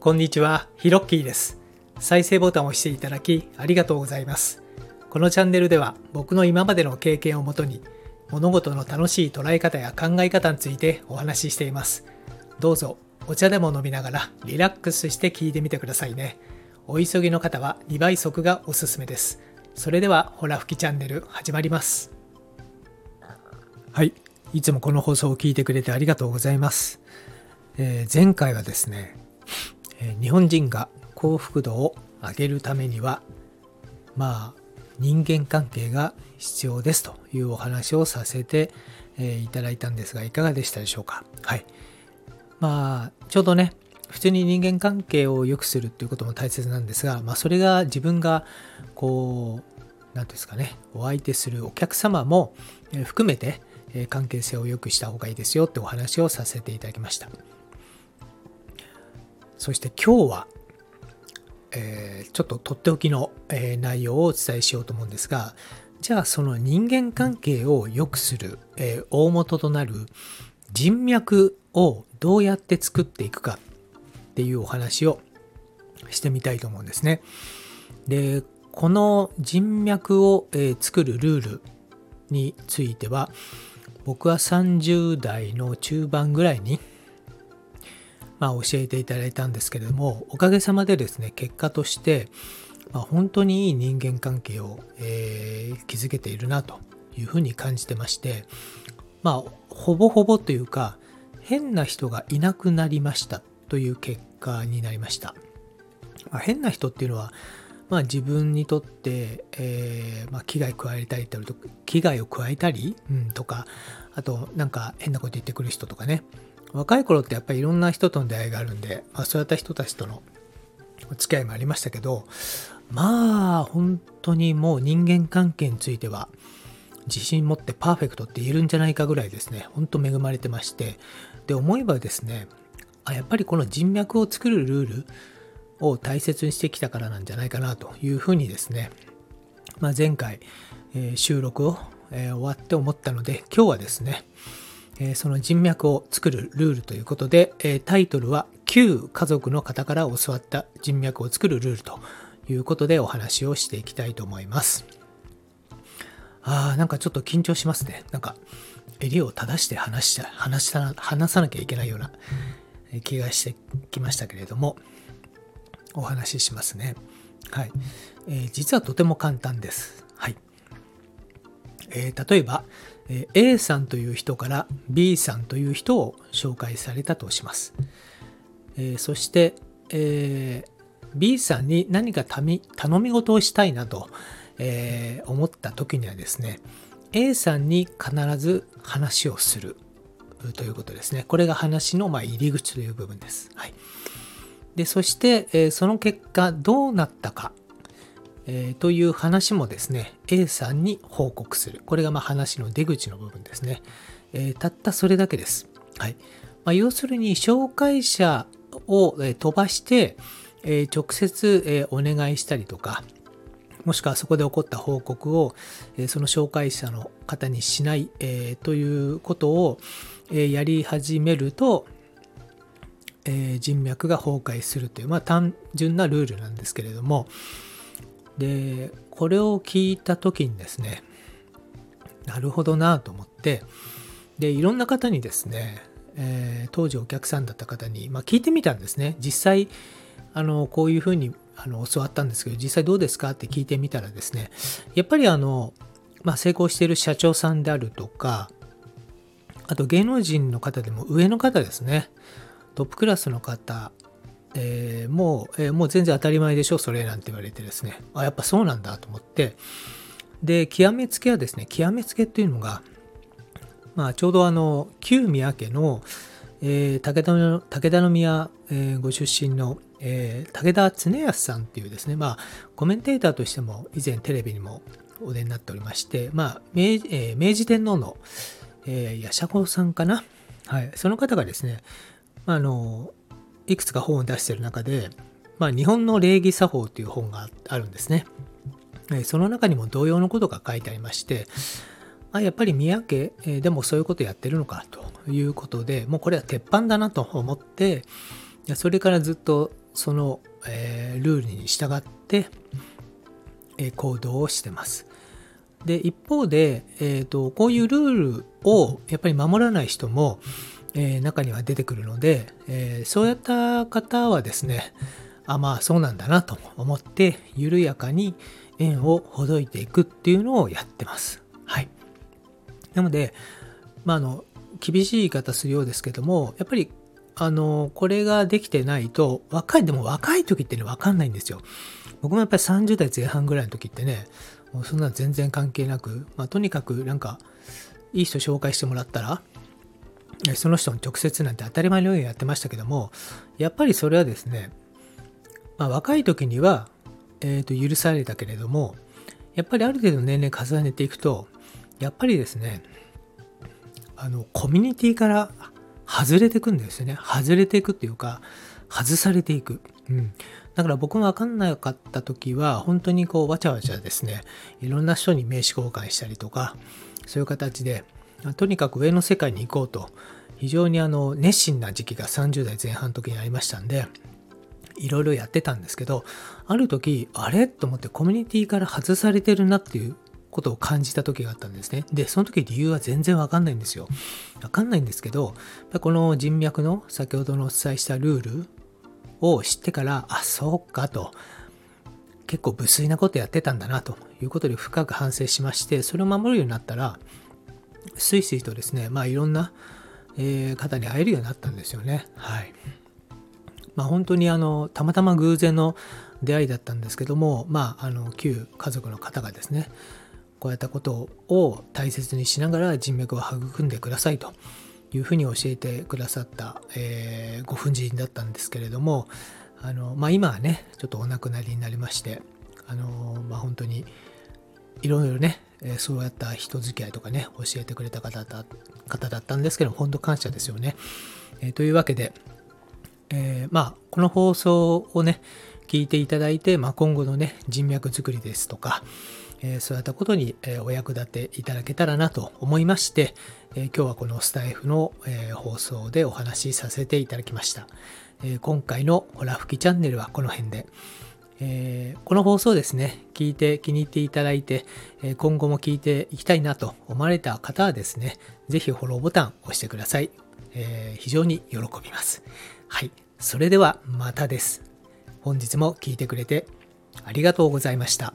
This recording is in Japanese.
こんにちは、ヒロッキーです。再生ボタンを押していただきありがとうございます。このチャンネルでは僕の今までの経験をもとに物事の楽しい捉え方や考え方についてお話ししています。どうぞお茶でも飲みながらリラックスして聞いてみてくださいね。お急ぎの方は2倍速がおすすめです。それではホラ吹きチャンネル始まります。はい、いつもこの放送を聞いてくれてありがとうございます。えー前回はですね、日本人が幸福度を上げるためにはまあ人間関係が必要ですというお話をさせて、えいただいたんですがいかがでしたでしょうか？はい。まあちょうどね普通に人間関係を良くするっていうことも大切なんですが、まあ、それが自分がこう何ていうんですかねお相手するお客様も含めて関係性を良くした方がいいですよってお話をさせていただきました。そして今日は、えーちょっととっておきの、えー内容をお伝えしようと思うんですがじゃあその人間関係を良くする、えー大元となる人脈をどうやって作っていくかっていうお話をしてみたいと思うんですね。でこの人脈を、え作るルールについては僕は30代の中盤ぐらいにまあ、教えていただいたんですけれどもおかげさまでですね結果として、まあ、本当にいい人間関係を、えー築けているなというふうに感じてましてまあほぼほぼというか変な人がいなくなりましたという結果になりました、まあ、変な人っていうのはまあ、自分にとって、えーまあ、危害加えたりと危害を加えたり、うん、とかあとなんか変なこと言ってくる人とかね若い頃ってやっぱりいろんな人との出会いがあるんで、まあ、そういった人たちとのお付き合いもありましたけどまあ本当にもう人間関係については自信持ってパーフェクトって言えるんじゃないかぐらいですね。本当恵まれてまして。で思えばですねあやっぱりこの人脈を作るルールを大切にしてきたからなんじゃないかなというふうにですね、まあ、前回、えー収録を、えー終わって思ったので今日はですね、えその人脈を作るルールということで、えタイトルは旧家族の方から教わった人脈を作るルールということでお話をしていきたいと思います。あーなんかちょっと緊張しますね。なんか襟を正して話した話した話さなきゃいけないような気がしてきましたけれどもお話ししますね。はい、えー実はとても簡単です。はい。えー例えば、A さんという人から B さんという人を紹介されたとします。えーそして、えー B さんに何かたみ頼み事をしたいなと、えー思った時にはですね A さんに必ず話をするということですね。これが話のま入り口という部分です。はい。でそして、えその結果どうなったか、えーという話もですね A さんに報告する。これがま話の出口の部分ですね、えーたったそれだけです、はい。まあ、要するに紹介者を飛ばして、えー直接えお願いしたりとかもしくはそこで起こった報告を、えその紹介者の方にしない、えということを、えやり始めると、え人脈が崩壊するという、まあ、単純なルールなんですけれどもでこれを聞いた時にですねなるほどなと思ってでいろんな方にですね、えー当時お客さんだった方に、まあ、聞いてみたんですね。実際あのこういうふうにあの教わったんですけど実際どうですかって聞いてみたらですねやっぱりあの、まあ、成功している社長さんであるとかあと芸能人の方でも上の方ですねトップクラスの方、えーもう、えーもう全然当たり前でしょそれなんて言われてですね。あやっぱそうなんだと思って。で極めつけはですね極めつけっていうのが、まあ、ちょうどあの旧宮家の、えー武田の武田宮、えーご出身の、えー武田恒康さんっていうですね、まあ、コメンテーターとしても以前テレビにもお出になっておりまして、まあ明えー明治天皇の、えー、八子さんかな、はい、その方がですね、まあ、あのいくつか本を出している中で、まあ、日本の礼儀作法という本があるんですね。その中にも同様のことが書いてありまして、あやっぱり宮家でもそういうことやってるのかということでもうこれは鉄板だなと思ってそれからずっとその、ルールに従って、行動をしてます。で一方で、えーと、こういうルールをやっぱり守らない人も、えー、中には出てくるので、えー、そうやった方はですねあまあそうなんだなと思って緩やかに円をほどいていくっていうのをやってます。はい。なので、まあ、の厳しい言い方するようですけどもやっぱりあのこれができてないと若いでも若い時ってね分かんないんですよ。僕もやっぱり30代前半ぐらいの時ってねもうそんな全然関係なく、まあ、とにかくなんかいい人紹介してもらったらその人に直接なんて当たり前のようにやってましたけどもやっぱりそれはですね、まあ、若い時には、えー、と許されたけれどもやっぱりある程度年齢重ねていくとやっぱりですねあのコミュニティから外れていくんですよね。外れていくっていうか外されていく、うん、だから僕も分かんなかった時は本当にこうわちゃわちゃですね。いろんな人に名刺交換したりとかそういう形でとにかく上の世界に行こうと非常にあの熱心な時期が30代前半の時にありましたんでいろいろやってたんですけどある時あれ？と思ってコミュニティから外されてるなっていうことを感じた時があったんですね。で、その時理由は全然わかんないんですよ。わかんないんですけど、この人脈の先ほどのお伝えしたルールを知ってから、あ、そうかと。結構無粋なことやってたんだなということで深く反省しまして、それを守るようになったら、スイスイとですね、まあいろんな、えー、方に会えるようになったんですよね。はい。まあ本当にあの、たまたま偶然の出会いだったんですけども、まあ、あの、旧家族の方がですね、こういったことを大切にしながら人脈を育んでくださいというふうに教えてくださった、えー、ご婦人だったんですけれども、あのまあ、今はね、ちょっとお亡くなりになりまして、あのまあ、本当にいろいろね、えそうやった人付き合いとかね、教えてくれた方だ方だったんですけど、本当感謝ですよね。えー、というわけで、えー、まあ、この放送をね、聞いていただいて、まあ、今後のね、人脈作りですとか、えそういったことに、えお役立ていただけたらなと思いまして、え今日はこのスタイフの、え放送でお話しさせていただきました。え今回のホラ吹きチャンネルはこの辺で。えこの放送ですね、聞いて気に入っていただいて、え今後も聞いていきたいなと思われた方はですね、ぜひフォローボタンを押してください。え非常に喜びます。はい。それではまたです。本日も聞いてくれてありがとうございました。